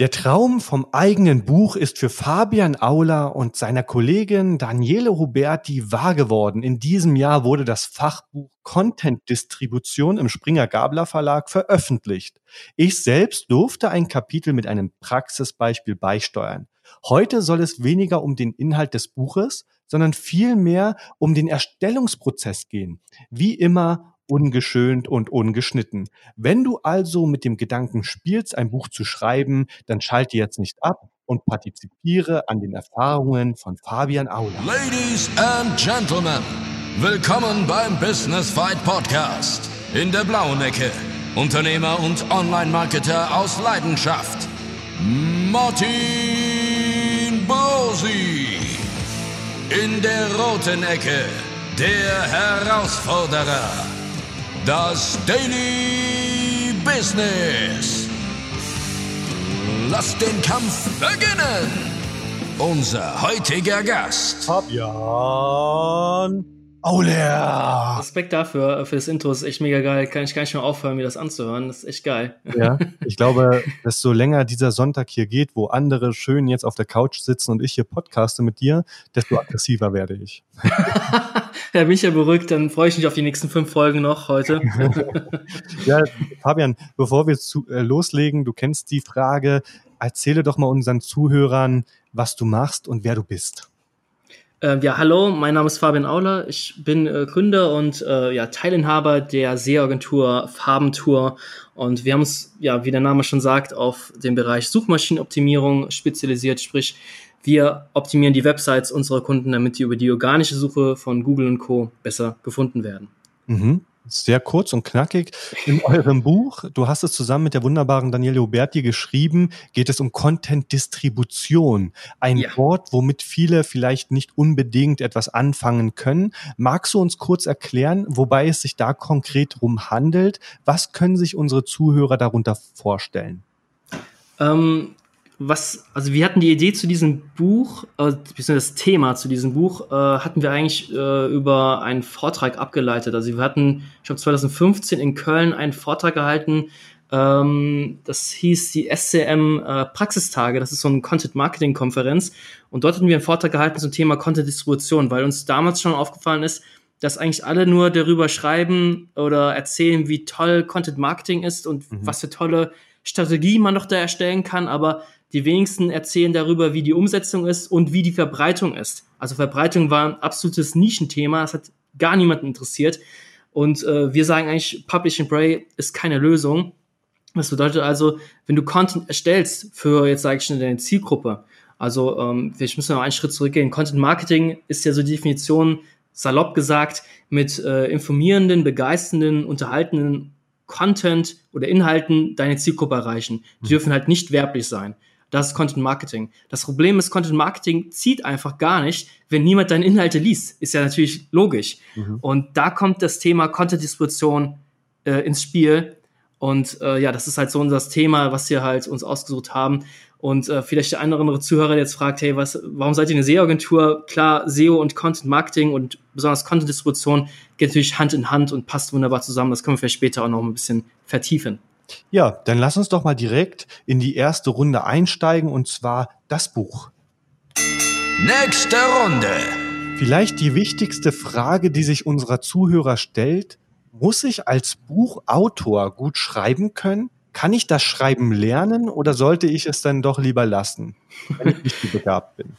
Der Traum vom eigenen Buch ist für Fabian Auler und seiner Kollegin Daniele Huberti wahr geworden. In diesem Jahr wurde das Fachbuch Content Distribution im Springer Gabler Verlag veröffentlicht. Ich selbst durfte ein Kapitel mit einem Praxisbeispiel beisteuern. Heute soll es weniger um den Inhalt des Buches, sondern vielmehr um den Erstellungsprozess gehen. Wie immer ungeschönt und ungeschnitten. Wenn du also mit dem Gedanken spielst, ein Buch zu schreiben, dann schalte jetzt nicht ab und partizipiere an den Erfahrungen von Fabian Aula. Ladies and Gentlemen, willkommen beim Business Fight Podcast. In der blauen Ecke, Unternehmer und Online-Marketer aus Leidenschaft, Martin Bosi. In der roten Ecke, der Herausforderer das Daily Business. Lass den Kampf beginnen. Unser heutiger Gast. Fabian Auler. Respekt dafür, für das Intro. Ist echt mega geil. Kann ich gar nicht mehr aufhören, mir das anzuhören. Das ist echt geil. Ja, ich glaube, desto länger dieser Sonntag hier geht, wo andere schön jetzt auf der Couch sitzen und ich hier podcaste mit dir, desto aggressiver werde ich. ja, bin ich ja beruhigt. Dann freue ich mich auf die nächsten fünf Folgen noch heute. ja, Fabian, bevor wir zu, äh, loslegen, du kennst die Frage, erzähle doch mal unseren Zuhörern, was du machst und wer du bist. Äh, ja, hallo, mein Name ist Fabian Auler. Ich bin äh, Gründer und äh, ja, Teilinhaber der Seeagentur Farbentour. Und wir haben uns, ja, wie der Name schon sagt, auf den Bereich Suchmaschinenoptimierung spezialisiert. Sprich, wir optimieren die Websites unserer Kunden, damit die über die organische Suche von Google und Co. besser gefunden werden. Mhm sehr kurz und knackig. In eurem Buch, du hast es zusammen mit der wunderbaren Daniele Huberti geschrieben, geht es um Content-Distribution. Ein ja. Wort, womit viele vielleicht nicht unbedingt etwas anfangen können. Magst du uns kurz erklären, wobei es sich da konkret drum handelt? Was können sich unsere Zuhörer darunter vorstellen? Ähm, was, also wir hatten die Idee zu diesem Buch, äh, beziehungsweise das Thema zu diesem Buch, äh, hatten wir eigentlich äh, über einen Vortrag abgeleitet. Also wir hatten, ich glaube 2015 in Köln einen Vortrag gehalten, ähm, das hieß die SCM äh, Praxistage, das ist so eine Content-Marketing-Konferenz. Und dort hatten wir einen Vortrag gehalten zum Thema Content-Distribution, weil uns damals schon aufgefallen ist, dass eigentlich alle nur darüber schreiben oder erzählen, wie toll Content Marketing ist und mhm. was für tolle Strategie man noch da erstellen kann, aber die wenigsten erzählen darüber, wie die Umsetzung ist und wie die Verbreitung ist. Also Verbreitung war ein absolutes Nischenthema, das hat gar niemanden interessiert. Und äh, wir sagen eigentlich, Publish and Pray ist keine Lösung. Das bedeutet also, wenn du Content erstellst für, jetzt sage ich schon, deine Zielgruppe, also ähm, ich muss noch einen Schritt zurückgehen. Content Marketing ist ja so die Definition, salopp gesagt, mit äh, informierenden, begeisternden, unterhaltenden Content oder Inhalten deine Zielgruppe erreichen. Die mhm. dürfen halt nicht werblich sein. Das ist Content Marketing. Das Problem ist, Content Marketing zieht einfach gar nicht, wenn niemand deine Inhalte liest. Ist ja natürlich logisch. Mhm. Und da kommt das Thema Content Distribution äh, ins Spiel. Und äh, ja, das ist halt so unser Thema, was wir halt uns ausgesucht haben. Und äh, vielleicht der andere Zuhörer, der jetzt fragt, hey, was, warum seid ihr eine SEO-Agentur? Klar, SEO und Content Marketing und besonders Content Distribution geht natürlich Hand in Hand und passt wunderbar zusammen. Das können wir vielleicht später auch noch ein bisschen vertiefen. Ja, dann lass uns doch mal direkt in die erste Runde einsteigen und zwar das Buch. Nächste Runde. Vielleicht die wichtigste Frage, die sich unserer Zuhörer stellt. Muss ich als Buchautor gut schreiben können? Kann ich das Schreiben lernen oder sollte ich es dann doch lieber lassen, wenn ich nicht begabt bin?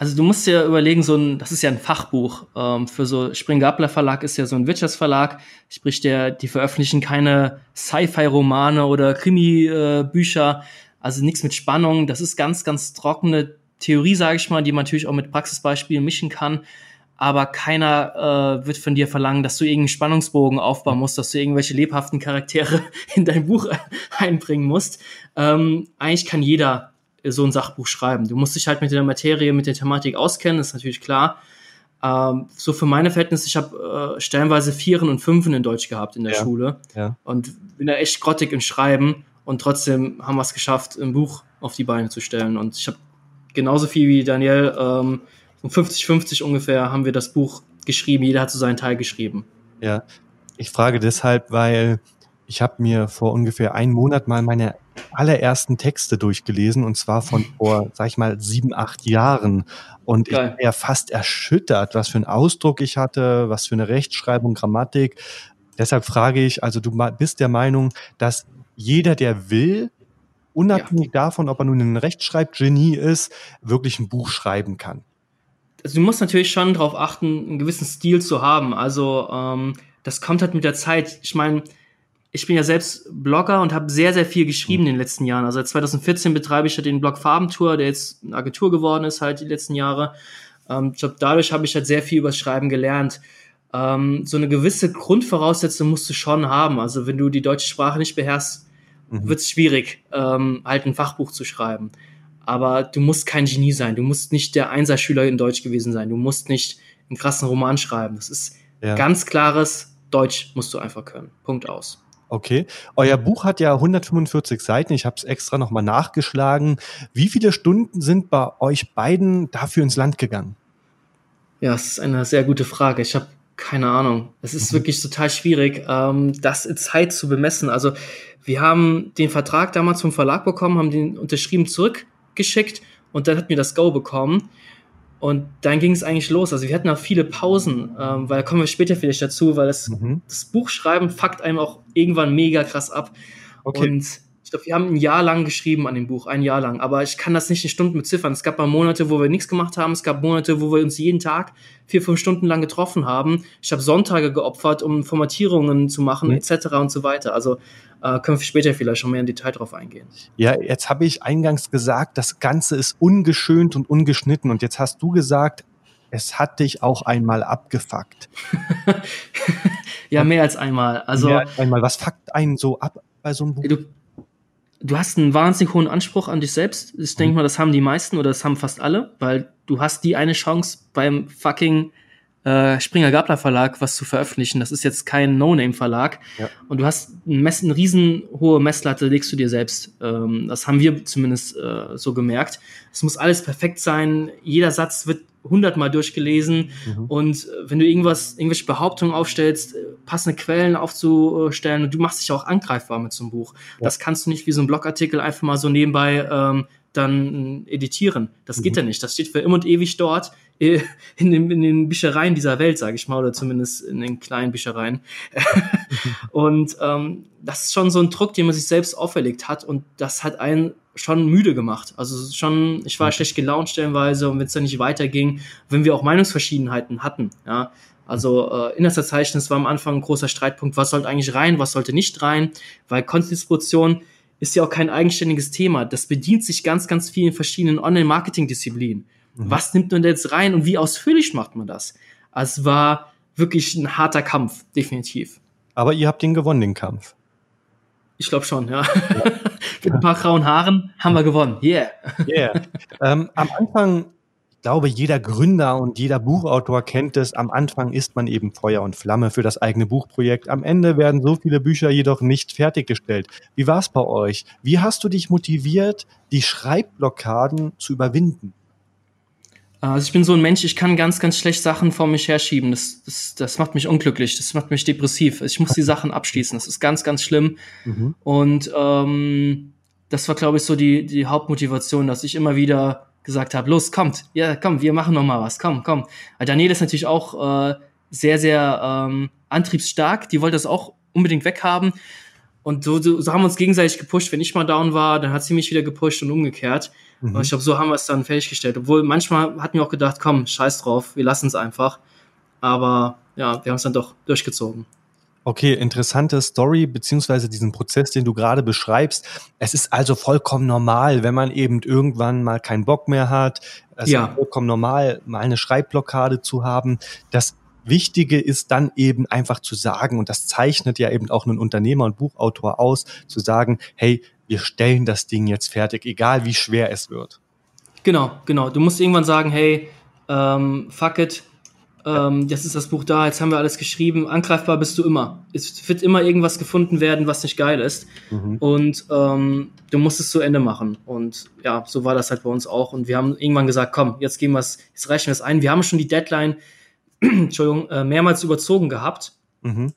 Also du musst dir überlegen, so ein, das ist ja ein Fachbuch. Ähm, für so Spring-Gabler Verlag ist ja so ein Wirtschaftsverlag. Sprich, der, die veröffentlichen keine Sci-Fi-Romane oder Krimi-Bücher. also nichts mit Spannung. Das ist ganz, ganz trockene Theorie, sage ich mal, die man natürlich auch mit Praxisbeispielen mischen kann. Aber keiner äh, wird von dir verlangen, dass du irgendeinen Spannungsbogen aufbauen musst, dass du irgendwelche lebhaften Charaktere in dein Buch einbringen musst. Ähm, eigentlich kann jeder so ein Sachbuch schreiben. Du musst dich halt mit der Materie, mit der Thematik auskennen, ist natürlich klar. Ähm, so für meine Verhältnisse, ich habe äh, stellenweise Vieren und Fünfen in Deutsch gehabt in der ja, Schule ja. und bin da echt grottig im Schreiben und trotzdem haben wir es geschafft, ein Buch auf die Beine zu stellen. Und ich habe genauso viel wie Daniel, ähm, um 50-50 ungefähr, haben wir das Buch geschrieben. Jeder hat so seinen Teil geschrieben. Ja, ich frage deshalb, weil ich habe mir vor ungefähr einem Monat mal meine allerersten Texte durchgelesen und zwar von vor, sag ich mal, sieben, acht Jahren. Und Geil. ich war ja fast erschüttert, was für einen Ausdruck ich hatte, was für eine Rechtschreibung, Grammatik. Deshalb frage ich, also du bist der Meinung, dass jeder, der will, unabhängig ja. davon, ob er nun ein Rechtschreibgenie ist, wirklich ein Buch schreiben kann. Also du musst natürlich schon darauf achten, einen gewissen Stil zu haben. Also ähm, das kommt halt mit der Zeit. Ich meine, ich bin ja selbst Blogger und habe sehr, sehr viel geschrieben in den letzten Jahren. Also seit 2014 betreibe ich ja den Blog Farbentour, der jetzt eine Agentur geworden ist halt die letzten Jahre. Ähm, ich glaube, dadurch habe ich halt sehr viel über Schreiben gelernt. Ähm, so eine gewisse Grundvoraussetzung musst du schon haben. Also wenn du die deutsche Sprache nicht beherrschst, mhm. wird es schwierig, ähm, halt ein Fachbuch zu schreiben. Aber du musst kein Genie sein. Du musst nicht der Einserschüler in Deutsch gewesen sein. Du musst nicht einen krassen Roman schreiben. Das ist ja. ganz klares Deutsch musst du einfach können. Punkt aus. Okay. Euer Buch hat ja 145 Seiten. Ich habe es extra nochmal nachgeschlagen. Wie viele Stunden sind bei euch beiden dafür ins Land gegangen? Ja, das ist eine sehr gute Frage. Ich habe keine Ahnung. Es ist mhm. wirklich total schwierig, ähm, das in Zeit zu bemessen. Also wir haben den Vertrag damals vom Verlag bekommen, haben den unterschrieben zurückgeschickt und dann hat mir das Go bekommen. Und dann ging es eigentlich los. Also wir hatten auch viele Pausen, ähm, weil da kommen wir später vielleicht dazu, weil das, mhm. das Buchschreiben fuckt einem auch irgendwann mega krass ab. Okay. Und ich glaube, wir haben ein Jahr lang geschrieben an dem Buch, ein Jahr lang. Aber ich kann das nicht in Stunden beziffern. Es gab mal Monate, wo wir nichts gemacht haben. Es gab Monate, wo wir uns jeden Tag vier, fünf Stunden lang getroffen haben. Ich habe Sonntage geopfert, um Formatierungen zu machen, mhm. etc. und so weiter. Also äh, können wir später vielleicht schon mehr in Detail drauf eingehen. Ja, jetzt habe ich eingangs gesagt, das Ganze ist ungeschönt und ungeschnitten. Und jetzt hast du gesagt, es hat dich auch einmal abgefuckt. ja, mehr als einmal. Also, mehr als einmal. Was fuckt einen so ab bei so einem Buch? Du, du hast einen wahnsinnig hohen Anspruch an dich selbst. Ich denke mhm. mal, das haben die meisten oder das haben fast alle, weil du hast die eine Chance beim fucking äh, Springer Gabler Verlag was zu veröffentlichen. Das ist jetzt kein No-Name-Verlag. Ja. Und du hast ein Mess, eine riesen hohe Messlatte, legst du dir selbst. Ähm, das haben wir zumindest äh, so gemerkt. Es muss alles perfekt sein. Jeder Satz wird hundertmal durchgelesen. Mhm. Und äh, wenn du irgendwas, irgendwelche Behauptungen aufstellst, äh, passende Quellen aufzustellen und du machst dich auch angreifbar mit so einem Buch. Ja. Das kannst du nicht wie so ein Blogartikel einfach mal so nebenbei ähm, dann editieren. Das geht mhm. ja nicht. Das steht für immer und ewig dort in den, in den Büchereien dieser Welt, sage ich mal, oder zumindest in den kleinen Büchereien. und ähm, das ist schon so ein Druck, den man sich selbst auferlegt hat und das hat einen schon müde gemacht. Also schon, ich war schlecht gelaunt stellenweise und wenn es dann nicht weiterging, wenn wir auch Meinungsverschiedenheiten hatten, ja, also äh, Inhaltsverzeichnis war am Anfang ein großer Streitpunkt, was sollte eigentlich rein, was sollte nicht rein, weil Kondistribution ist ja auch kein eigenständiges Thema. Das bedient sich ganz, ganz vielen verschiedenen Online-Marketing-Disziplinen. Mhm. Was nimmt man da jetzt rein und wie ausführlich macht man das? Es war wirklich ein harter Kampf, definitiv. Aber ihr habt ihn gewonnen, den Kampf. Ich glaube schon, ja. ja. Mit ein paar grauen Haaren haben wir gewonnen. Yeah. Yeah. Ähm, am Anfang ich glaube, jeder Gründer und jeder Buchautor kennt es. Am Anfang ist man eben Feuer und Flamme für das eigene Buchprojekt. Am Ende werden so viele Bücher jedoch nicht fertiggestellt. Wie war es bei euch? Wie hast du dich motiviert, die Schreibblockaden zu überwinden? Also ich bin so ein Mensch, ich kann ganz, ganz schlecht Sachen vor mich herschieben. Das, das, das macht mich unglücklich, das macht mich depressiv. Ich muss die Sachen abschließen. Das ist ganz, ganz schlimm. Mhm. Und ähm, das war, glaube ich, so die, die Hauptmotivation, dass ich immer wieder gesagt habe, los, kommt, ja, komm, wir machen noch mal was, komm, komm. Daniela ist natürlich auch äh, sehr, sehr ähm, antriebsstark, die wollte das auch unbedingt weghaben. Und so, so, so haben wir uns gegenseitig gepusht. Wenn ich mal down war, dann hat sie mich wieder gepusht und umgekehrt. Mhm. Und ich glaube, so haben wir es dann fertiggestellt. Obwohl manchmal hatten wir auch gedacht, komm, scheiß drauf, wir lassen es einfach. Aber ja, wir haben es dann doch durchgezogen. Okay, interessante Story, beziehungsweise diesen Prozess, den du gerade beschreibst. Es ist also vollkommen normal, wenn man eben irgendwann mal keinen Bock mehr hat. Es ja. ist vollkommen normal, mal eine Schreibblockade zu haben. Das Wichtige ist dann eben einfach zu sagen, und das zeichnet ja eben auch einen Unternehmer und Buchautor aus, zu sagen, hey, wir stellen das Ding jetzt fertig, egal wie schwer es wird. Genau, genau. Du musst irgendwann sagen, hey, ähm, fuck it, ähm, jetzt ist das Buch da, jetzt haben wir alles geschrieben, angreifbar bist du immer. Es wird immer irgendwas gefunden werden, was nicht geil ist. Mhm. Und ähm, du musst es zu Ende machen. Und ja, so war das halt bei uns auch. Und wir haben irgendwann gesagt, komm, jetzt gehen wir es, jetzt reichen wir es ein. Wir haben schon die Deadline, Entschuldigung, äh, mehrmals überzogen gehabt. Mhm.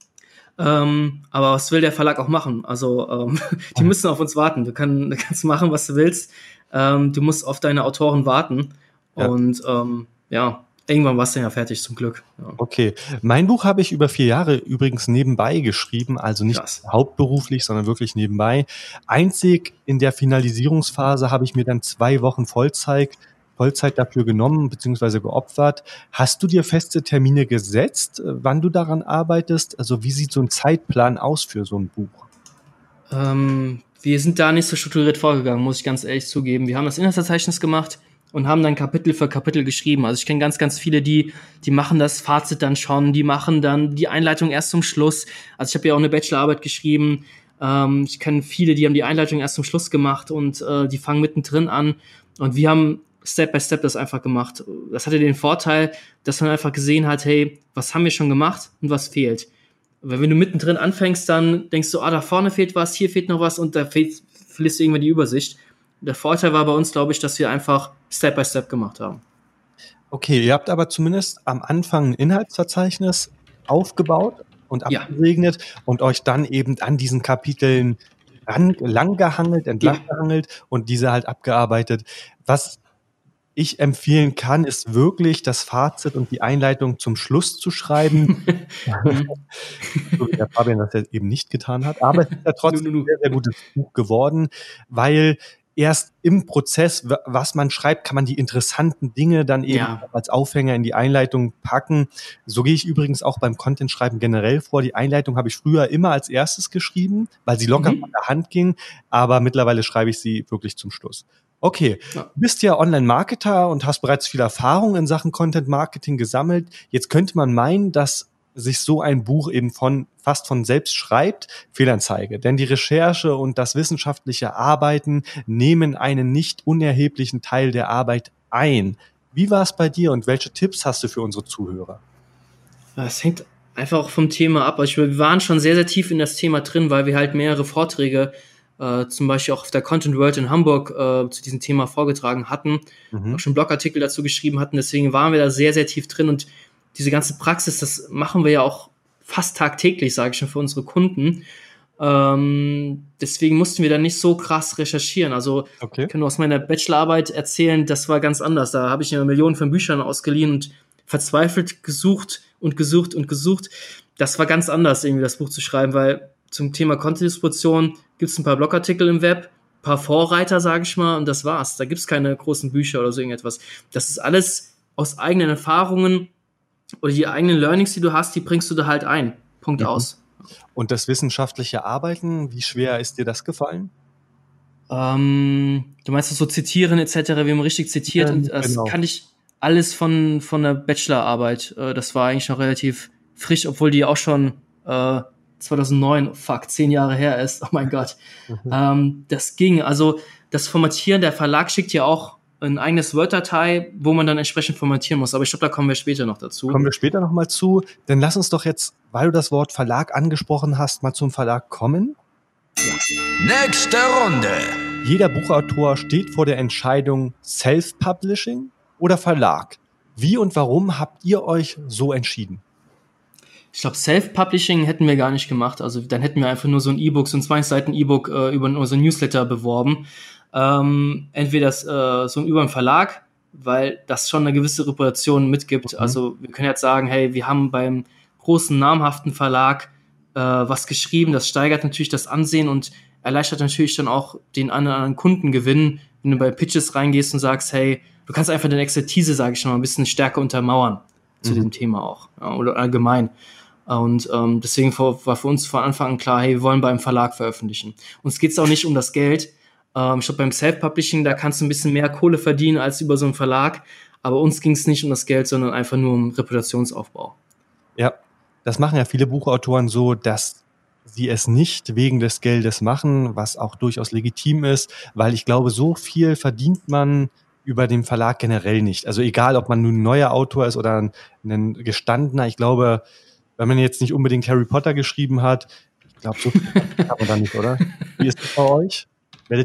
Ähm, aber was will der Verlag auch machen? Also ähm, die müssen auf uns warten. Du, kann, du kannst machen, was du willst. Ähm, du musst auf deine Autoren warten. Ja. Und ähm, ja, irgendwann warst du ja fertig, zum Glück. Ja. Okay. Mein Buch habe ich über vier Jahre übrigens nebenbei geschrieben, also nicht Krass. hauptberuflich, sondern wirklich nebenbei. Einzig in der Finalisierungsphase habe ich mir dann zwei Wochen Vollzeit Vollzeit dafür genommen bzw. geopfert. Hast du dir feste Termine gesetzt, äh, wann du daran arbeitest? Also wie sieht so ein Zeitplan aus für so ein Buch? Ähm, wir sind da nicht so strukturiert vorgegangen, muss ich ganz ehrlich zugeben. Wir haben das Inhaltsverzeichnis gemacht und haben dann Kapitel für Kapitel geschrieben. Also ich kenne ganz, ganz viele, die, die machen das Fazit dann schon, die machen dann die Einleitung erst zum Schluss. Also ich habe ja auch eine Bachelorarbeit geschrieben. Ähm, ich kenne viele, die haben die Einleitung erst zum Schluss gemacht und äh, die fangen mittendrin an. Und wir haben Step by Step das einfach gemacht. Das hatte den Vorteil, dass man einfach gesehen hat, hey, was haben wir schon gemacht und was fehlt. Weil wenn du mittendrin anfängst, dann denkst du, ah, da vorne fehlt was, hier fehlt noch was und da fehlt, verlierst du irgendwann die Übersicht. Der Vorteil war bei uns, glaube ich, dass wir einfach Step by Step gemacht haben. Okay, ihr habt aber zumindest am Anfang ein Inhaltsverzeichnis aufgebaut und abgesegnet ja. und euch dann eben an diesen Kapiteln lang gehangelt, entlang ja. gehangelt und diese halt abgearbeitet. Was ich empfehlen kann, ist wirklich das Fazit und die Einleitung zum Schluss zu schreiben. so wie der Fabian das ja eben nicht getan hat. Aber es ist ja trotzdem ein sehr, sehr gutes Buch geworden, weil erst im Prozess, was man schreibt, kann man die interessanten Dinge dann eben ja. als Aufhänger in die Einleitung packen. So gehe ich übrigens auch beim Content-Schreiben generell vor. Die Einleitung habe ich früher immer als erstes geschrieben, weil sie locker mhm. von der Hand ging, aber mittlerweile schreibe ich sie wirklich zum Schluss. Okay, ja. du bist ja Online-Marketer und hast bereits viel Erfahrung in Sachen Content-Marketing gesammelt. Jetzt könnte man meinen, dass sich so ein Buch eben von fast von selbst schreibt, Fehlanzeige. Denn die Recherche und das wissenschaftliche Arbeiten nehmen einen nicht unerheblichen Teil der Arbeit ein. Wie war es bei dir und welche Tipps hast du für unsere Zuhörer? Es hängt einfach vom Thema ab. Also wir waren schon sehr, sehr tief in das Thema drin, weil wir halt mehrere Vorträge äh, zum Beispiel auch auf der Content World in Hamburg äh, zu diesem Thema vorgetragen hatten, mhm. auch schon Blogartikel dazu geschrieben hatten. Deswegen waren wir da sehr, sehr tief drin und diese ganze Praxis, das machen wir ja auch fast tagtäglich, sage ich schon, für unsere Kunden. Ähm, deswegen mussten wir da nicht so krass recherchieren. Also okay. ich kann nur aus meiner Bachelorarbeit erzählen, das war ganz anders. Da habe ich mir Millionen von Büchern ausgeliehen und verzweifelt gesucht und gesucht und gesucht. Das war ganz anders, irgendwie das Buch zu schreiben, weil zum Thema Content-Distribution gibt es ein paar Blogartikel im Web, ein paar Vorreiter, sage ich mal, und das war's. Da gibt es keine großen Bücher oder so irgendetwas. Das ist alles aus eigenen Erfahrungen oder die eigenen Learnings, die du hast, die bringst du da halt ein. Punkt mhm. aus. Und das wissenschaftliche Arbeiten, wie schwer ist dir das gefallen? Ähm, du meinst das so zitieren etc., wie man richtig zitiert. Und das genau. kann ich alles von, von der Bachelorarbeit. Äh, das war eigentlich noch relativ frisch, obwohl die auch schon äh, 2009, fuck, zehn Jahre her ist. Oh mein Gott. Mhm. Ähm, das ging. Also das Formatieren, der Verlag schickt ja auch ein eigenes Word-Datei, wo man dann entsprechend formatieren muss. Aber ich glaube, da kommen wir später noch dazu. Kommen wir später noch mal zu. Dann lass uns doch jetzt, weil du das Wort Verlag angesprochen hast, mal zum Verlag kommen. Ja. Nächste Runde. Jeder Buchautor steht vor der Entscheidung Self-Publishing oder Verlag. Wie und warum habt ihr euch so entschieden? Ich glaube, Self-Publishing hätten wir gar nicht gemacht. Also dann hätten wir einfach nur so ein E-Book, so ein 20 Seiten E-Book äh, über so ein Newsletter beworben. Ähm, entweder das, äh, so über einen Verlag, weil das schon eine gewisse Reputation mitgibt. Mhm. Also wir können jetzt sagen, hey, wir haben beim großen namhaften Verlag äh, was geschrieben. Das steigert natürlich das Ansehen und erleichtert natürlich dann auch den anderen Kundengewinn, wenn du bei Pitches reingehst und sagst, hey, du kannst einfach deine Expertise, sage ich schon mal, ein bisschen stärker untermauern zu mhm. dem Thema auch ja, oder allgemein. Und ähm, deswegen war für uns von Anfang an klar, hey, wir wollen beim Verlag veröffentlichen. Uns geht es auch nicht um das Geld. Ähm, ich glaube, beim Self-Publishing, da kannst du ein bisschen mehr Kohle verdienen als über so einen Verlag. Aber uns ging es nicht um das Geld, sondern einfach nur um Reputationsaufbau. Ja, das machen ja viele Buchautoren so, dass sie es nicht wegen des Geldes machen, was auch durchaus legitim ist, weil ich glaube, so viel verdient man über den Verlag generell nicht. Also egal, ob man nun ein neuer Autor ist oder ein, ein gestandener, ich glaube, wenn man jetzt nicht unbedingt Harry Potter geschrieben hat, ich glaube, so kann man da nicht, oder? Wie ist das bei euch?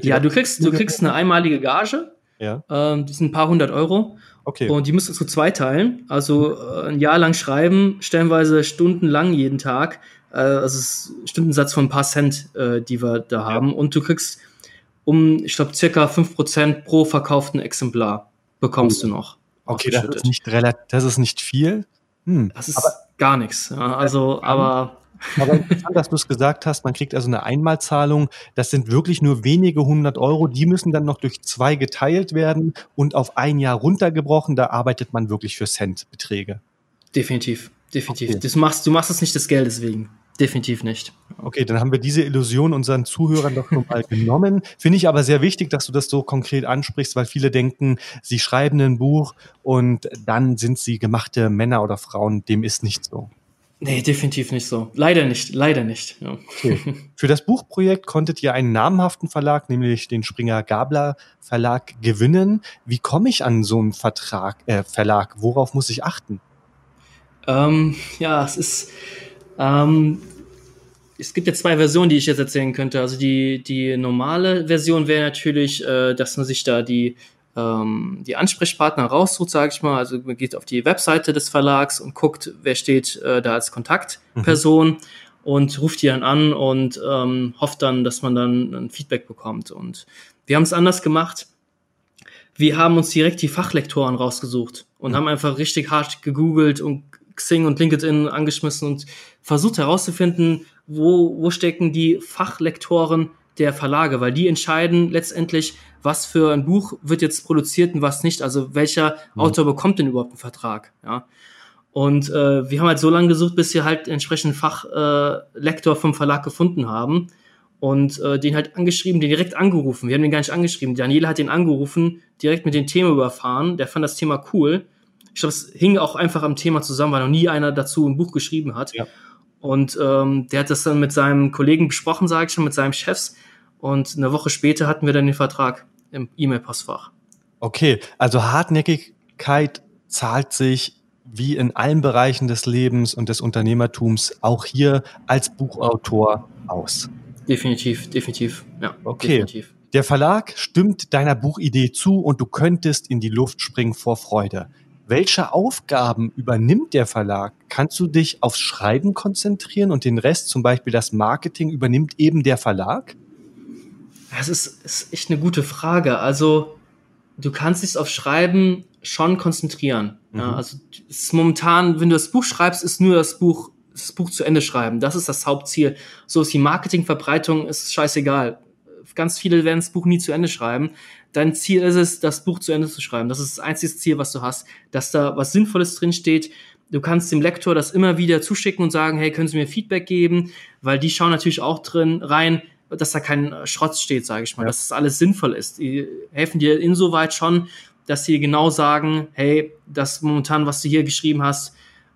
ja, du kriegst, du kriegst eine einmalige Gage. Ja. Ähm, die sind ein paar hundert Euro. Okay. Und die musst du zu zwei teilen. Also äh, ein Jahr lang schreiben, stellenweise stundenlang jeden Tag. äh, also es ist ein Satz von ein paar Cent, äh, die wir da haben. Und du kriegst um, ich glaube, circa 5% pro verkauften Exemplar bekommst oh. du noch. Okay, das ist nicht relativ, das ist nicht viel. Hm. Das ist aber, gar nichts. Ja, also, aber. Aber interessant, dass du es gesagt hast, man kriegt also eine Einmalzahlung. Das sind wirklich nur wenige hundert Euro. Die müssen dann noch durch zwei geteilt werden und auf ein Jahr runtergebrochen. Da arbeitet man wirklich für Centbeträge. Definitiv, definitiv. Okay. Das machst, du machst es nicht des Geldes wegen. Definitiv nicht. Okay, dann haben wir diese Illusion unseren Zuhörern doch schon mal genommen. Finde ich aber sehr wichtig, dass du das so konkret ansprichst, weil viele denken, sie schreiben ein Buch und dann sind sie gemachte Männer oder Frauen. Dem ist nicht so. Nee, definitiv nicht so. Leider nicht, leider nicht. Ja. Okay. Für das Buchprojekt konntet ihr einen namhaften Verlag, nämlich den Springer Gabler Verlag, gewinnen. Wie komme ich an so einen Vertrag, äh, Verlag? Worauf muss ich achten? Ähm, ja, es ist ähm, es gibt ja zwei Versionen, die ich jetzt erzählen könnte. Also die, die normale Version wäre natürlich, äh, dass man sich da die, ähm, die Ansprechpartner raussucht, sage ich mal. Also man geht auf die Webseite des Verlags und guckt, wer steht äh, da als Kontaktperson mhm. und ruft die dann an und ähm, hofft dann, dass man dann ein Feedback bekommt. Und wir haben es anders gemacht. Wir haben uns direkt die Fachlektoren rausgesucht und mhm. haben einfach richtig hart gegoogelt und Xing und LinkedIn angeschmissen und versucht herauszufinden, wo, wo stecken die Fachlektoren der Verlage, weil die entscheiden letztendlich, was für ein Buch wird jetzt produziert und was nicht. Also welcher mhm. Autor bekommt denn überhaupt einen Vertrag? Ja. Und äh, wir haben halt so lange gesucht, bis wir halt entsprechenden Fachlektor äh, vom Verlag gefunden haben und äh, den halt angeschrieben, den direkt angerufen. Wir haben den gar nicht angeschrieben. Daniela hat den angerufen, direkt mit dem Thema überfahren. Der fand das Thema cool ich glaube, es hing auch einfach am Thema zusammen, weil noch nie einer dazu ein Buch geschrieben hat. Ja. Und ähm, der hat das dann mit seinem Kollegen besprochen, sage ich schon, mit seinem Chefs. Und eine Woche später hatten wir dann den Vertrag im E-Mail-Postfach. Okay, also Hartnäckigkeit zahlt sich wie in allen Bereichen des Lebens und des Unternehmertums auch hier als Buchautor aus. Definitiv, definitiv. Ja, okay. Definitiv. Der Verlag stimmt deiner Buchidee zu und du könntest in die Luft springen vor Freude. Welche Aufgaben übernimmt der Verlag? Kannst du dich aufs Schreiben konzentrieren und den Rest, zum Beispiel das Marketing, übernimmt eben der Verlag? Das ist, ist echt eine gute Frage. Also, du kannst dich auf Schreiben schon konzentrieren. Mhm. Ja, also, es ist momentan, wenn du das Buch schreibst, ist nur das Buch, das Buch zu Ende schreiben. Das ist das Hauptziel. So ist die Marketingverbreitung, ist scheißegal. Ganz viele werden das Buch nie zu Ende schreiben dein Ziel ist es, das Buch zu Ende zu schreiben. Das ist das einzige Ziel, was du hast, dass da was Sinnvolles drin steht. Du kannst dem Lektor das immer wieder zuschicken und sagen, hey, können Sie mir Feedback geben? Weil die schauen natürlich auch drin rein, dass da kein Schrott steht, sage ich mal, ja. dass das alles sinnvoll ist. Die helfen dir insoweit schon, dass sie genau sagen, hey, das momentan, was du hier geschrieben hast,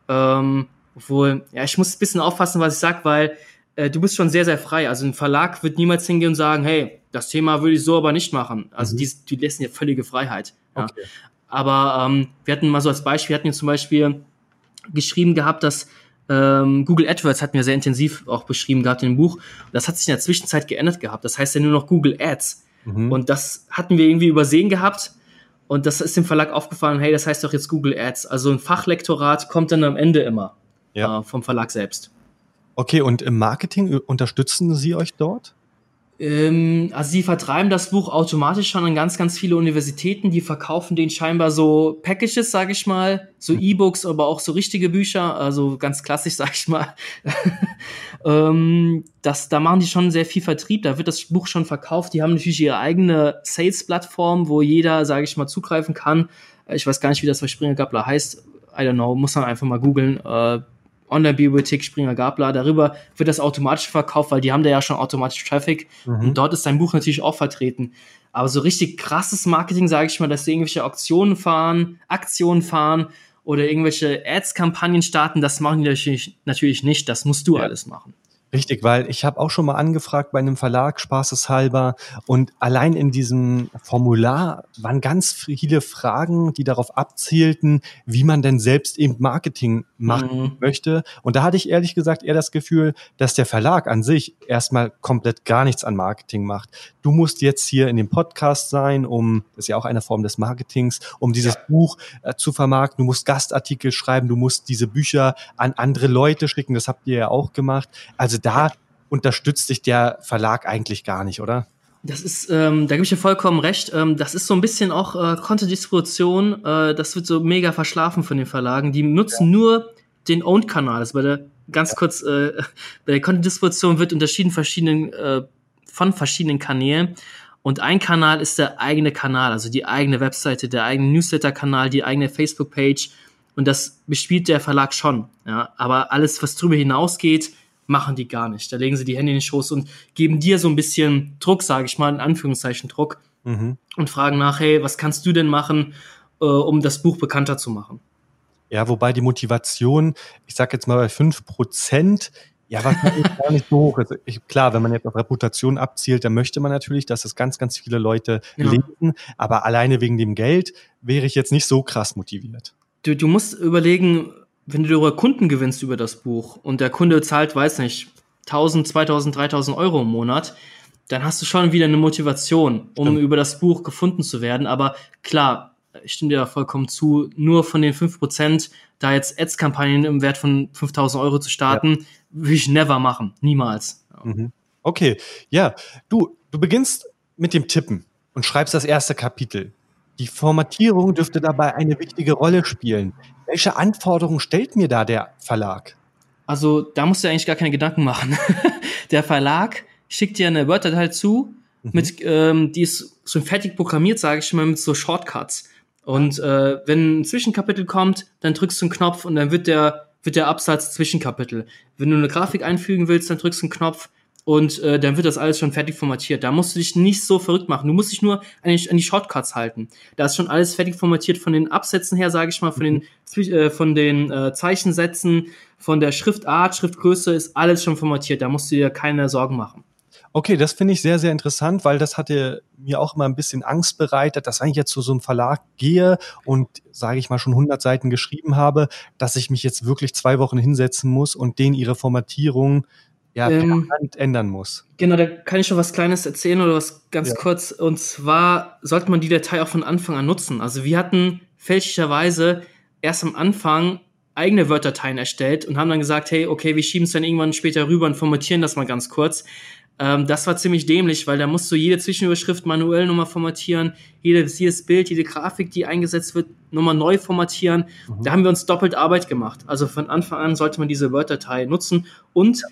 ähm, obwohl, ja, ich muss ein bisschen aufpassen, was ich sag, weil äh, du bist schon sehr, sehr frei. Also ein Verlag wird niemals hingehen und sagen, hey, das Thema würde ich so aber nicht machen. Also mhm. die, die lassen ja völlige Freiheit. Ja. Okay. Aber ähm, wir hatten mal so als Beispiel, wir hatten ja zum Beispiel geschrieben gehabt, dass ähm, Google AdWords hatten wir sehr intensiv auch beschrieben gehabt in dem Buch. Das hat sich in der Zwischenzeit geändert gehabt. Das heißt ja nur noch Google Ads. Mhm. Und das hatten wir irgendwie übersehen gehabt. Und das ist dem Verlag aufgefallen, hey, das heißt doch jetzt Google Ads. Also ein Fachlektorat kommt dann am Ende immer ja. äh, vom Verlag selbst. Okay, und im Marketing unterstützen Sie euch dort? Ähm, also sie vertreiben das Buch automatisch schon an ganz, ganz viele Universitäten. Die verkaufen den scheinbar so Packages, sage ich mal, so mhm. E-Books, aber auch so richtige Bücher, also ganz klassisch, sage ich mal. ähm, das, da machen die schon sehr viel Vertrieb. Da wird das Buch schon verkauft. Die haben natürlich ihre eigene Sales-Plattform, wo jeder, sage ich mal, zugreifen kann. Ich weiß gar nicht, wie das bei Springer Gabler heißt. I don't know, muss man einfach mal googeln. Äh, Online-Bibliothek Springer Gabler. Darüber wird das automatisch verkauft, weil die haben da ja schon automatisch Traffic. Mhm. Und dort ist dein Buch natürlich auch vertreten. Aber so richtig krasses Marketing, sage ich mal, dass sie irgendwelche Auktionen fahren, Aktionen fahren oder irgendwelche Ads-Kampagnen starten, das machen die natürlich, natürlich nicht. Das musst du ja. alles machen. Richtig, weil ich habe auch schon mal angefragt bei einem Verlag, spaßeshalber, und allein in diesem Formular waren ganz viele Fragen, die darauf abzielten, wie man denn selbst eben Marketing machen mhm. möchte. Und da hatte ich ehrlich gesagt eher das Gefühl, dass der Verlag an sich erstmal komplett gar nichts an Marketing macht. Du musst jetzt hier in dem Podcast sein, um, das ist ja auch eine Form des Marketings, um dieses ja. Buch äh, zu vermarkten. Du musst Gastartikel schreiben, du musst diese Bücher an andere Leute schicken. Das habt ihr ja auch gemacht. Also da unterstützt dich der Verlag eigentlich gar nicht, oder? Das ist, ähm, da gebe ich dir vollkommen recht. Ähm, das ist so ein bisschen auch äh, Content-Distribution. Äh, das wird so mega verschlafen von den Verlagen. Die nutzen ja. nur den Owned-Kanal. Also bei der, ganz ja. kurz, äh, bei der Content-Distribution wird unterschieden verschiedenen, äh, von verschiedenen Kanälen. Und ein Kanal ist der eigene Kanal, also die eigene Webseite, der eigene Newsletter-Kanal, die eigene Facebook-Page. Und das bespielt der Verlag schon. Ja? Aber alles, was drüber hinausgeht, machen die gar nicht. Da legen sie die Hände in den Schoß und geben dir so ein bisschen Druck, sage ich mal, in Anführungszeichen Druck, mhm. und fragen nach, hey, was kannst du denn machen, äh, um das Buch bekannter zu machen? Ja, wobei die Motivation, ich sage jetzt mal bei fünf Prozent, ja, wahrscheinlich gar nicht so hoch. Also ich, klar, wenn man jetzt auf Reputation abzielt, dann möchte man natürlich, dass es ganz, ganz viele Leute ja. lesen. Aber alleine wegen dem Geld wäre ich jetzt nicht so krass motiviert. Du, du musst überlegen, wenn du darüber Kunden gewinnst über das Buch und der Kunde zahlt, weiß nicht, 1000, 2000, 3000 Euro im Monat, dann hast du schon wieder eine Motivation, um Stimmt. über das Buch gefunden zu werden. Aber klar, ich stimme dir da vollkommen zu, nur von den 5%, da jetzt Ads-Kampagnen im Wert von 5000 Euro zu starten, ja. will ich never machen. Niemals. Mhm. Okay, ja, du, du beginnst mit dem Tippen und schreibst das erste Kapitel. Die Formatierung dürfte dabei eine wichtige Rolle spielen. Welche Anforderungen stellt mir da der Verlag? Also da musst du eigentlich gar keine Gedanken machen. der Verlag schickt dir eine Word-Datei zu, mhm. mit, ähm, die ist so fertig programmiert, sage ich mal, mit so Shortcuts. Und äh, wenn ein Zwischenkapitel kommt, dann drückst du einen Knopf und dann wird der, wird der Absatz Zwischenkapitel. Wenn du eine Grafik einfügen willst, dann drückst du einen Knopf und äh, dann wird das alles schon fertig formatiert. Da musst du dich nicht so verrückt machen. Du musst dich nur an die, an die Shortcuts halten. Da ist schon alles fertig formatiert von den Absätzen her, sage ich mal, von den, mhm. äh, von den äh, Zeichensätzen, von der Schriftart, Schriftgröße ist alles schon formatiert. Da musst du dir keine Sorgen machen. Okay, das finde ich sehr, sehr interessant, weil das hatte mir auch immer ein bisschen Angst bereitet, dass wenn ich jetzt zu so einem Verlag gehe und, sage ich mal, schon 100 Seiten geschrieben habe, dass ich mich jetzt wirklich zwei Wochen hinsetzen muss und denen ihre Formatierung ja, ähm, ändern muss. Genau, da kann ich schon was Kleines erzählen oder was ganz ja. kurz. Und zwar sollte man die Datei auch von Anfang an nutzen. Also wir hatten fälschlicherweise erst am Anfang eigene Word-Dateien erstellt und haben dann gesagt, hey, okay, wir schieben es dann irgendwann später rüber und formatieren das mal ganz kurz. Ähm, das war ziemlich dämlich, weil da musst du jede Zwischenüberschrift manuell nochmal formatieren, jedes, jedes Bild, jede Grafik, die eingesetzt wird, nochmal neu formatieren. Mhm. Da haben wir uns doppelt Arbeit gemacht. Also von Anfang an sollte man diese Word-Datei nutzen und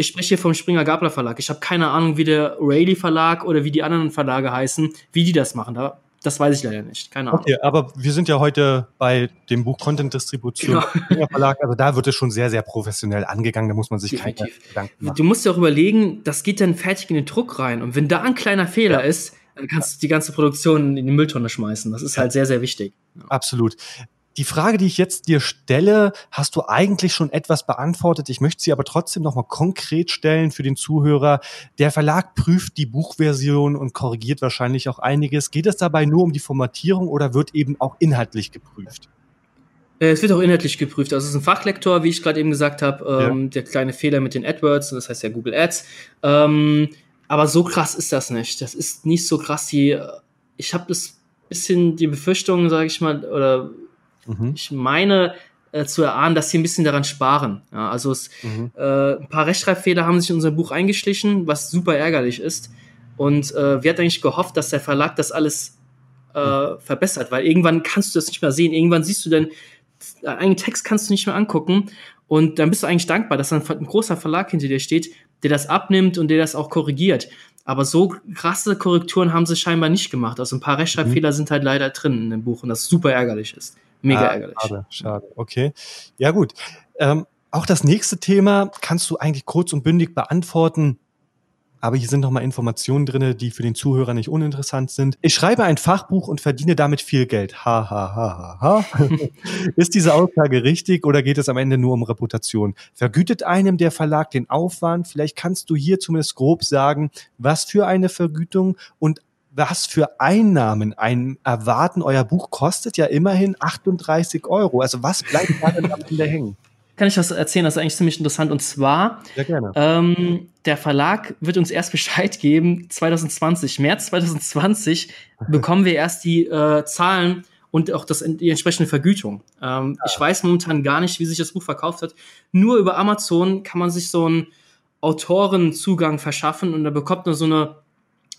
ich spreche hier vom Springer Gabler Verlag. Ich habe keine Ahnung, wie der Rayleigh Verlag oder wie die anderen Verlage heißen, wie die das machen. Da, das weiß ich leider nicht. Keine Ahnung. Okay, aber wir sind ja heute bei dem Buch Content Distribution genau. Verlag. Also da wird es schon sehr, sehr professionell angegangen. Da muss man sich Definitiv. keine Gedanken machen. Du musst dir auch überlegen, das geht dann fertig in den Druck rein. Und wenn da ein kleiner Fehler ja. ist, dann kannst du die ganze Produktion in die Mülltonne schmeißen. Das ist halt sehr, sehr wichtig. Absolut. Die Frage, die ich jetzt dir stelle, hast du eigentlich schon etwas beantwortet. Ich möchte sie aber trotzdem nochmal konkret stellen für den Zuhörer. Der Verlag prüft die Buchversion und korrigiert wahrscheinlich auch einiges. Geht es dabei nur um die Formatierung oder wird eben auch inhaltlich geprüft? Äh, es wird auch inhaltlich geprüft. Also es ist ein Fachlektor, wie ich gerade eben gesagt habe, ähm, ja. der kleine Fehler mit den AdWords, das heißt ja Google Ads. Ähm, aber so krass ist das nicht. Das ist nicht so krass. Die, ich habe das bisschen die Befürchtung, sage ich mal, oder Mhm. Ich meine äh, zu erahnen, dass sie ein bisschen daran sparen. Ja, also es, mhm. äh, ein paar Rechtschreibfehler haben sich in unser Buch eingeschlichen, was super ärgerlich ist. Und äh, wir hatten eigentlich gehofft, dass der Verlag das alles äh, mhm. verbessert, weil irgendwann kannst du das nicht mehr sehen. Irgendwann siehst du dann, einen Text kannst du nicht mehr angucken. Und dann bist du eigentlich dankbar, dass dann ein großer Verlag hinter dir steht, der das abnimmt und der das auch korrigiert. Aber so krasse Korrekturen haben sie scheinbar nicht gemacht. Also ein paar Rechtschreibfehler mhm. sind halt leider drin in dem Buch und das super ärgerlich ist. Mega ah, ärgerlich. Schade, schade. Okay. Ja, gut. Ähm, auch das nächste Thema kannst du eigentlich kurz und bündig beantworten. Aber hier sind nochmal Informationen drinne, die für den Zuhörer nicht uninteressant sind. Ich schreibe ein Fachbuch und verdiene damit viel Geld. Ha, ha, ha, ha, ha. Ist diese Aussage richtig oder geht es am Ende nur um Reputation? Vergütet einem der Verlag den Aufwand? Vielleicht kannst du hier zumindest grob sagen, was für eine Vergütung und was für Einnahmen ein erwarten. Euer Buch kostet ja immerhin 38 Euro. Also was bleibt da denn am Ende hängen? kann ich was erzählen, das ist eigentlich ziemlich interessant. Und zwar, Ja, ähm, der Verlag wird uns erst Bescheid geben, 2020, März 2020 bekommen wir erst die äh, Zahlen und auch das, die entsprechende Vergütung. Ähm, Ich weiß momentan gar nicht, wie sich das Buch verkauft hat. Nur über Amazon kann man sich so einen Autorenzugang verschaffen und da bekommt man so eine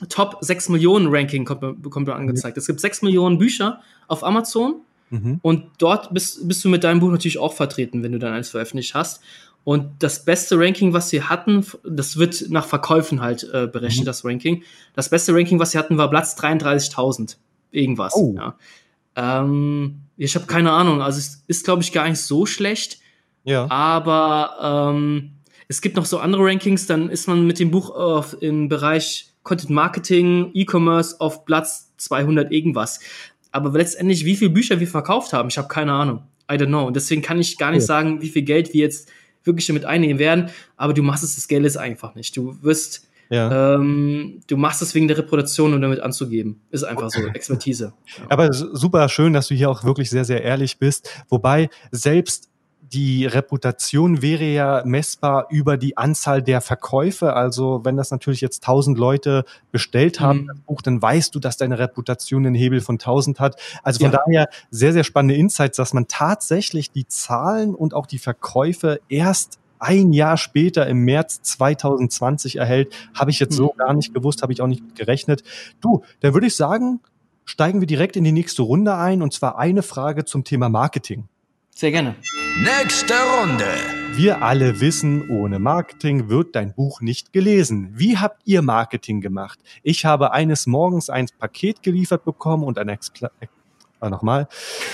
Top 6 Millionen Ranking kommt, bekommt man angezeigt. Es gibt 6 Millionen Bücher auf Amazon Mhm. und dort bist, bist du mit deinem Buch natürlich auch vertreten, wenn du dann eins veröffentlicht hast. Und das beste Ranking, was sie hatten, das wird nach Verkäufen halt äh, berechnet, Mhm. das Ranking. Das beste Ranking, was sie hatten, war Platz 33.000. Irgendwas. Oh. Ja. Ähm, ich habe keine Ahnung. Also es ist, glaube ich, gar nicht so schlecht. Ja. Aber ähm, es gibt noch so andere Rankings, dann ist man mit dem Buch auf, im Bereich Content Marketing, E-Commerce auf Platz 200 irgendwas. Aber letztendlich, wie viele Bücher wir verkauft haben, ich habe keine Ahnung. I don't know. Und deswegen kann ich gar nicht Ja. sagen, wie viel Geld wir jetzt wirklich damit einnehmen werden. Aber du machst es des Geldes einfach nicht. Du wirst, ja. ähm, du machst es wegen der Reputation und damit anzugeben. Ist einfach so, Expertise. Aber s- super schön, dass du hier auch wirklich sehr, sehr ehrlich bist. Wobei selbst die Reputation wäre ja messbar über die Anzahl der Verkäufe. Also wenn das natürlich jetzt 1000 Leute bestellt haben, Mhm. das Buch, dann weißt du, dass deine Reputation einen Hebel von 1000 hat. Also von Ja. daher sehr, sehr spannende Insights, dass man tatsächlich die Zahlen und auch die Verkäufe erst ein Jahr später im März 2020 erhält, habe ich jetzt so Mhm. gar nicht gewusst, habe ich auch nicht gerechnet. Du, dann würde ich sagen, steigen wir direkt in die nächste Runde ein und zwar eine Frage zum Thema Marketing. Sehr gerne. Nächste Runde. Wir alle wissen, ohne Marketing wird dein Buch nicht gelesen. Wie habt ihr Marketing gemacht? Ich habe eines Morgens ein Paket geliefert bekommen und ein Expla äh, nochmal.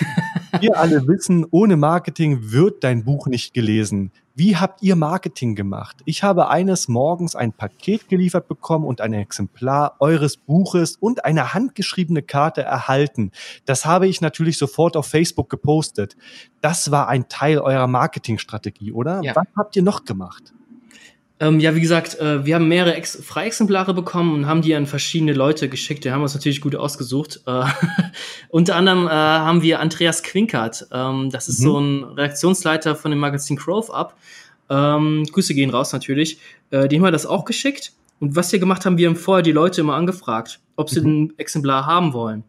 Wir alle wissen, ohne Marketing wird dein Buch nicht gelesen. Wie habt ihr Marketing gemacht? Ich habe eines Morgens ein Paket geliefert bekommen und ein Exemplar eures Buches und eine handgeschriebene Karte erhalten. Das habe ich natürlich sofort auf Facebook gepostet. Das war ein Teil eurer Marketingstrategie, oder? Ja. Was habt ihr noch gemacht? Ähm, ja, wie gesagt, äh, wir haben mehrere Ex Freiexemplare bekommen und haben die an verschiedene Leute geschickt. Die haben uns natürlich gut ausgesucht. Äh, unter anderem äh, haben wir Andreas Quinkert. Ähm, das ist Mhm. so ein Redaktionsleiter von dem Magazin Grove Up. Ähm, Grüße gehen raus natürlich. Äh, dem haben wir das auch geschickt. Und was wir gemacht haben, wir haben vorher die Leute immer angefragt, ob sie ein Exemplar haben wollen.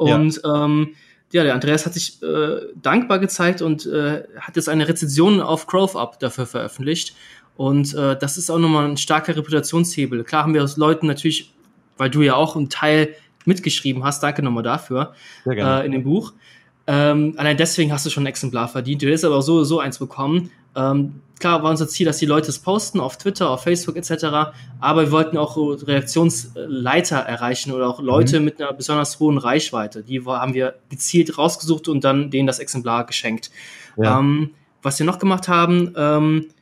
Ja. Und ähm, ja, der Andreas hat sich äh, dankbar gezeigt und äh, hat jetzt eine Rezension auf Grove Up dafür veröffentlicht. Und äh, das ist auch nochmal ein starker Reputationshebel. Klar haben wir aus Leuten natürlich, weil du ja auch einen Teil mitgeschrieben hast, danke nochmal dafür, äh, in dem Buch. Ähm, allein deswegen hast du schon ein Exemplar verdient. Du hättest aber auch so so eins bekommen. Ähm, klar war unser Ziel, dass die Leute es posten auf Twitter, auf Facebook etc. Aber wir wollten auch Reaktionsleiter erreichen oder auch Leute mit einer besonders hohen Reichweite. Die haben wir gezielt rausgesucht und dann denen das Exemplar geschenkt. Ja. Ähm, was wir noch gemacht haben, ähm, äh,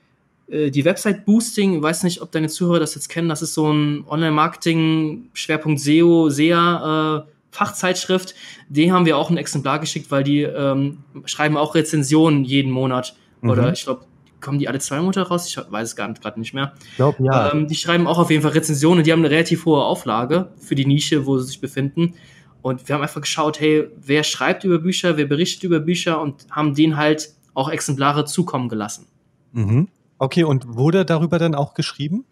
die Website Boosting, ich weiß nicht, ob deine Zuhörer das jetzt kennen, das ist so ein Online-Marketing, Schwerpunkt SEO, SEA, äh, Fachzeitschrift. Den haben wir auch ein Exemplar geschickt, weil die ähm, schreiben auch Rezensionen jeden Monat. Mhm. Oder ich glaube, kommen die alle zwei Monate raus? Ich weiß es gar nicht, gerade nicht mehr. Ich glaube, ja. Ähm, die schreiben auch auf jeden Fall Rezensionen. Die haben eine relativ hohe Auflage für die Nische, wo sie sich befinden. Und wir haben einfach geschaut, hey, wer schreibt über Bücher, wer berichtet über Bücher und haben denen halt auch Exemplare zukommen gelassen. mhm. Okay, und wurde darüber dann auch geschrieben?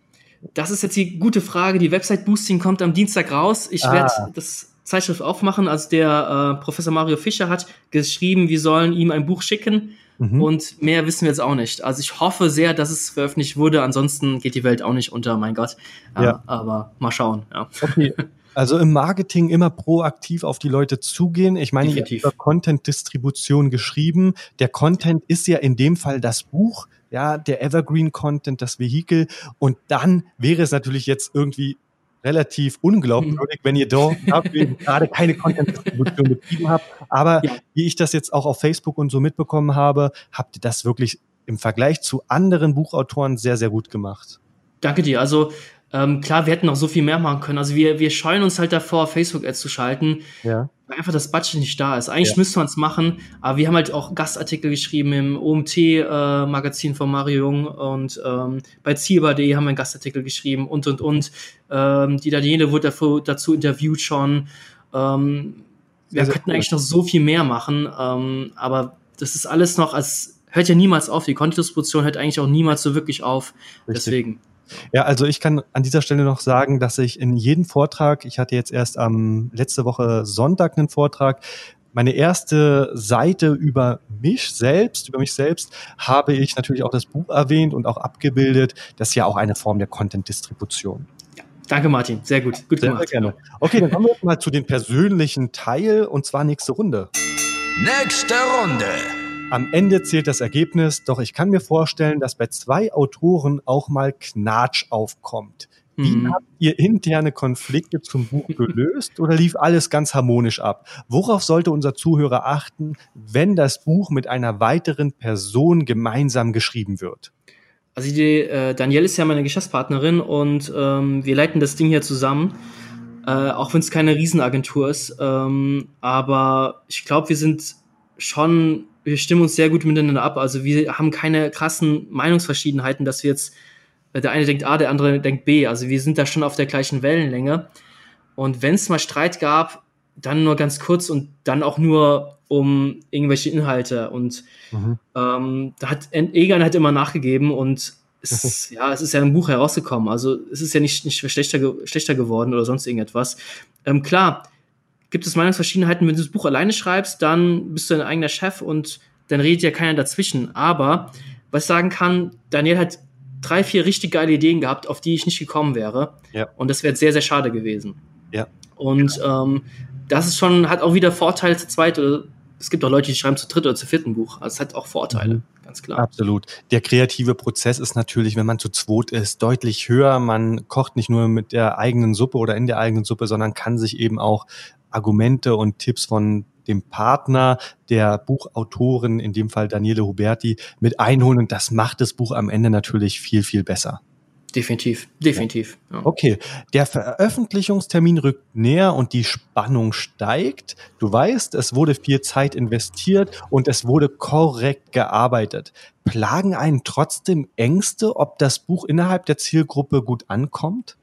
Das ist jetzt die gute Frage. Die Website Boosting kommt am Dienstag raus. Ich Ah. werde das Zeitschrift aufmachen. Also der äh, Professor Mario Fischer hat geschrieben, wir sollen ihm ein Buch schicken. Mhm. Und mehr wissen wir jetzt auch nicht. Also ich hoffe sehr, dass es veröffentlicht wurde. Ansonsten geht die Welt auch nicht unter, mein Gott. Ja, Ja. Aber mal schauen. Ja. Okay. Also im Marketing immer proaktiv auf die Leute zugehen. Ich meine, ihr habt Definitiv. über Content-Distribution geschrieben. Der Content ist ja in dem Fall das Buch, ja, der Evergreen-Content, das Vehikel. Und dann wäre es natürlich jetzt irgendwie relativ unglaubwürdig, wenn ihr dort gerade keine Content-Distribution betrieben habt. Aber Ja. wie ich das jetzt auch auf Facebook und so mitbekommen habe, habt ihr das wirklich im Vergleich zu anderen Buchautoren sehr, sehr gut gemacht. Danke dir. Also ähm, klar, wir hätten noch so viel mehr machen können. Also wir, wir scheuen uns halt davor, Facebook-Ads zu schalten, Ja. weil einfach das Budget nicht da ist. Eigentlich Ja. müsste man es machen, aber wir haben halt auch Gastartikel geschrieben im OMT-Magazin von Mario Jung und ähm, bei Zielbar.de haben wir einen Gastartikel geschrieben und und und. Ähm, die Daniele wurde dafür, dazu interviewt schon. Ähm, wir sehr könnten eigentlich noch so viel mehr machen, ähm, aber das ist alles noch als hört ja niemals auf. Die Content-Distribution hört eigentlich auch niemals so wirklich auf. Richtig. Deswegen. Ja, also ich kann an dieser Stelle noch sagen, dass ich in jedem Vortrag, ich hatte jetzt erst am letzte Woche Sonntag einen Vortrag, meine erste Seite über mich selbst, über mich selbst, habe ich natürlich auch das Buch erwähnt und auch abgebildet. Das ist ja auch eine Form der Content-Distribution. Ja, danke, Martin. Sehr gut. Gut sehr, gemacht. Sehr gerne. Okay, dann kommen wir mal zu dem persönlichen Teil und zwar nächste Runde. Nächste Runde. Am Ende zählt das Ergebnis, doch ich kann mir vorstellen, dass bei zwei Autoren auch mal Knatsch aufkommt. Wie mhm. habt ihr interne Konflikte zum Buch gelöst oder lief alles ganz harmonisch ab? Worauf sollte unser Zuhörer achten, wenn das Buch mit einer weiteren Person gemeinsam geschrieben wird? Also die äh, Danielle ist ja meine Geschäftspartnerin und ähm, wir leiten das Ding hier zusammen, äh, auch wenn es keine Riesenagentur ist. Ähm, aber ich glaube, wir sind schon, wir stimmen uns sehr gut miteinander ab. Also wir haben keine krassen Meinungsverschiedenheiten, dass wir jetzt der eine denkt A, der andere denkt B. Also wir sind da schon auf der gleichen Wellenlänge. Und wenn es mal Streit gab, dann nur ganz kurz und dann auch nur um irgendwelche Inhalte. Und mhm. ähm, da hat Egan halt immer nachgegeben und es, ist, ja, es ist ja im Buch herausgekommen. Also es ist ja nicht, nicht schlechter, schlechter geworden oder sonst irgendetwas. Ähm, klar, gibt es Meinungsverschiedenheiten, wenn du das Buch alleine schreibst, dann bist du dein eigener Chef und dann redet ja keiner dazwischen. Aber was ich sagen kann, Daniel hat drei, vier richtig geile Ideen gehabt, auf die ich nicht gekommen wäre. Ja. Und das wäre sehr, sehr schade gewesen. Ja. Und ähm, das ist schon, hat auch wieder Vorteile zu zweit oder es gibt auch Leute, die schreiben zu dritt oder zu vierten Buch. Also es hat auch Vorteile, mhm. ganz klar. Absolut. Der kreative Prozess ist natürlich, wenn man zu zweit ist, deutlich höher. Man kocht nicht nur mit der eigenen Suppe oder in der eigenen Suppe, sondern kann sich eben auch Argumente und Tipps von dem Partner der Buchautorin, in dem Fall Daniele Huberti, mit einholen und das macht das Buch am Ende natürlich viel, viel besser. Definitiv, definitiv. Ja. Okay, der Veröffentlichungstermin rückt näher und die Spannung steigt. Du weißt, es wurde viel Zeit investiert und es wurde korrekt gearbeitet. Plagen einen trotzdem Ängste, ob das Buch innerhalb der Zielgruppe gut ankommt?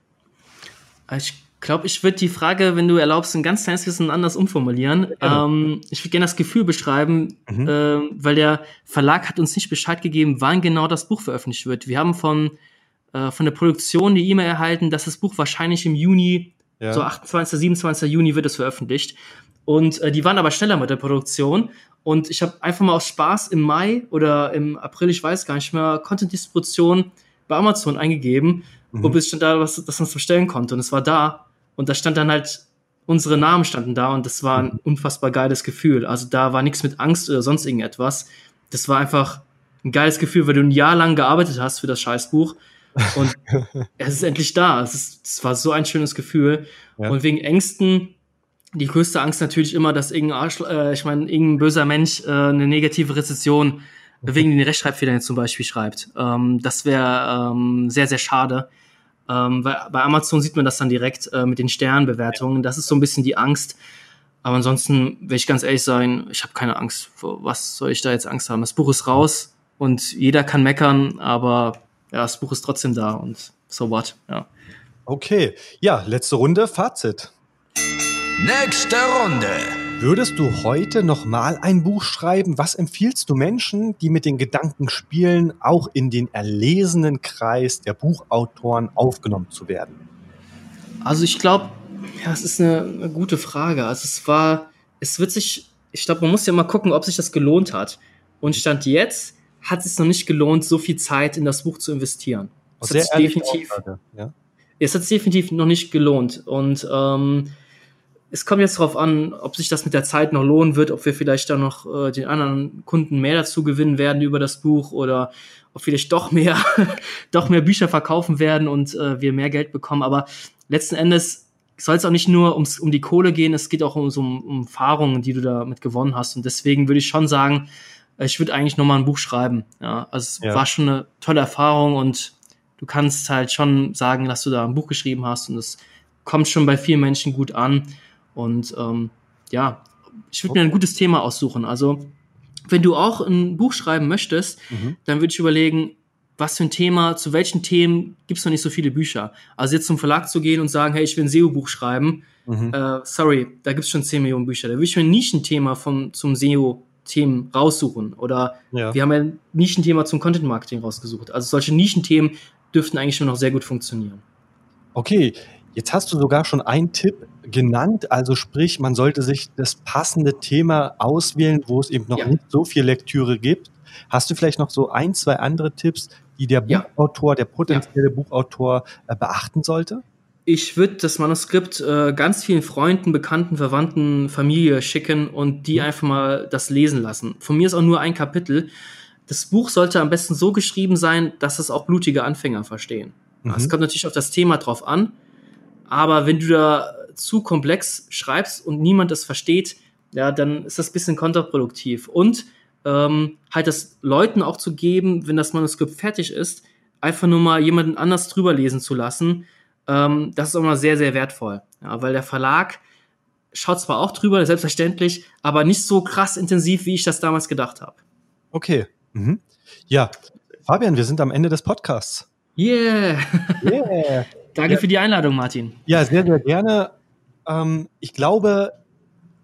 Ich glaube, ich würde die Frage, wenn du erlaubst, ein ganz kleines bisschen anders umformulieren. Ja. Ähm, ich würde gerne das Gefühl beschreiben, mhm. äh, weil der Verlag hat uns nicht Bescheid gegeben, wann genau das Buch veröffentlicht wird. Wir haben von, äh, von der Produktion die E-Mail erhalten, dass das Buch wahrscheinlich im Juni, ja. so 28., 27. Juni wird es veröffentlicht. Und äh, die waren aber schneller mit der Produktion. Und ich habe einfach mal aus Spaß im Mai oder im April, ich weiß gar nicht mehr, Content-Distribution bei Amazon eingegeben, mhm. wo bis schon da, was, dass man es bestellen konnte. Und es war da. Und da stand dann halt, unsere Namen standen da und das war ein mhm. unfassbar geiles Gefühl. Also da war nichts mit Angst oder sonst irgendetwas. Das war einfach ein geiles Gefühl, weil du ein Jahr lang gearbeitet hast für das Scheißbuch und es ist endlich da. Es, ist, es war so ein schönes Gefühl. Ja. Und wegen Ängsten, die größte Angst natürlich immer, dass irgendein Arsch, äh, ich meine, irgendein böser Mensch äh, eine negative Rezession wegen den Rechtschreibfehlern zum Beispiel schreibt. Ähm, das wäre ähm, sehr, sehr schade. Ähm, weil bei Amazon sieht man das dann direkt äh, mit den Sternbewertungen. Das ist so ein bisschen die Angst. Aber ansonsten, will ich ganz ehrlich sein, ich habe keine Angst. Vor was soll ich da jetzt Angst haben? Das Buch ist raus und jeder kann meckern, aber ja, das Buch ist trotzdem da und so what, ja. Okay, ja, letzte Runde, Fazit. Nächste Runde. Würdest du heute noch mal ein Buch schreiben? Was empfiehlst du Menschen, die mit den Gedanken spielen, auch in den erlesenen Kreis der Buchautoren aufgenommen zu werden? Also ich glaube, ja, es ist eine, eine, gute Frage. Also es war, es wird sich, ich glaube, man muss ja mal gucken, ob sich das gelohnt hat. Und Stand jetzt hat es noch nicht gelohnt, so viel Zeit in das Buch zu investieren. Es hat sich definitiv, ja? es hat sich definitiv noch nicht gelohnt. Und ähm, es kommt jetzt darauf an, ob sich das mit der Zeit noch lohnen wird, ob wir vielleicht dann noch äh, den anderen Kunden mehr dazu gewinnen werden über das Buch oder ob vielleicht doch mehr, doch mehr Bücher verkaufen werden und äh, wir mehr Geld bekommen. Aber letzten Endes soll es auch nicht nur ums, um die Kohle gehen, es geht auch um so um, Erfahrungen, die du damit gewonnen hast. Und deswegen würde ich schon sagen, ich würde eigentlich noch mal ein Buch schreiben. Ja, also es ja. war schon eine tolle Erfahrung und du kannst halt schon sagen, dass du da ein Buch geschrieben hast und es kommt schon bei vielen Menschen gut an. Und ähm, ja, ich würde mir ein gutes Thema aussuchen. Also, wenn du auch ein Buch schreiben möchtest, mhm. dann würde ich überlegen, was für ein Thema, zu welchen Themen gibt es noch nicht so viele Bücher. Also jetzt zum Verlag zu gehen und sagen, hey, ich will ein SEO-Buch schreiben, mhm. äh, sorry, da gibt es schon 10 Millionen Bücher. Da würde ich mir ein Thema vom, zum SEO Themen raussuchen. Oder Ja. wir haben ja ein Nischenthema zum Content Marketing rausgesucht. Also solche Nischenthemen dürften eigentlich schon noch sehr gut funktionieren. Okay, jetzt hast du sogar schon einen Tipp genannt. Also sprich, man sollte sich das passende Thema auswählen, wo es eben noch Ja. nicht so viel Lektüre gibt. Hast du vielleicht noch so ein, zwei andere Tipps, die der Ja. Buchautor, der potenzielle Buchautor äh, beachten sollte? Ich würde das Manuskript äh, ganz vielen Freunden, Bekannten, Verwandten, Familie schicken und die einfach mal das lesen lassen. Von mir ist auch nur ein Kapitel. Das Buch sollte am besten so geschrieben sein, dass es auch blutige Anfänger verstehen. Mhm. Es kommt natürlich auf das Thema drauf an, aber wenn du da zu komplex schreibst und niemand das versteht, ja, dann ist das ein bisschen kontraproduktiv. Und ähm, halt das Leuten auch zu geben, wenn das Manuskript fertig ist, einfach nur mal jemanden anders drüber lesen zu lassen, ähm, das ist auch mal sehr, sehr wertvoll. Ja, weil der Verlag schaut zwar auch drüber, selbstverständlich, aber nicht so krass intensiv, wie ich das damals gedacht habe. Okay. Mhm. Ja, Fabian, wir sind am Ende des Podcasts. Yeah! Yeah. Danke Ja. für die Einladung, Martin. Ja, sehr, sehr gerne. Ähm, ich glaube,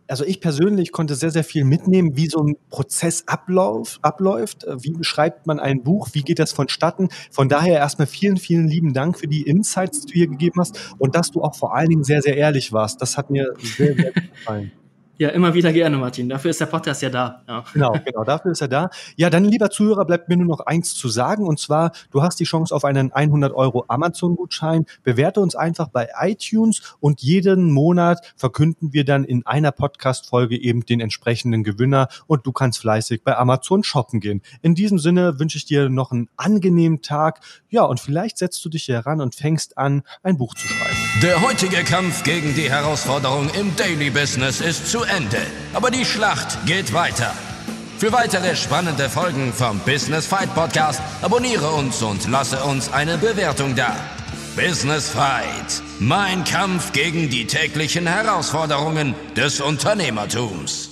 also ich persönlich konnte sehr, sehr viel mitnehmen, wie so ein Prozess ablauf, abläuft. Äh, Wie beschreibt man ein Buch? Wie geht das vonstatten? Von daher erstmal vielen, vielen lieben Dank für die Insights, die du hier gegeben hast und dass du auch vor allen Dingen sehr, sehr ehrlich warst. Das hat mir sehr, sehr gut gefallen. Ja, immer wieder gerne, Martin. Dafür ist der Podcast ja da. Ja. Genau, genau, dafür ist er da. Ja, dann, lieber Zuhörer, bleibt mir nur noch eins zu sagen. Und zwar, du hast die Chance auf einen 100 Euro Amazon-Gutschein. Bewerte uns einfach bei iTunes und jeden Monat verkünden wir dann in einer Podcast-Folge eben den entsprechenden Gewinner und du kannst fleißig bei Amazon shoppen gehen. In diesem Sinne wünsche ich dir noch einen angenehmen Tag. Ja, und vielleicht setzt du dich hier ran und fängst an, ein Buch zu schreiben. Der heutige Kampf gegen die Herausforderung im Daily Business ist zu Ende. Aber die Schlacht geht weiter. Für weitere spannende Folgen vom Business Fight Podcast abonniere uns und lasse uns eine Bewertung da. Business Fight. Mein Kampf gegen die täglichen Herausforderungen des Unternehmertums.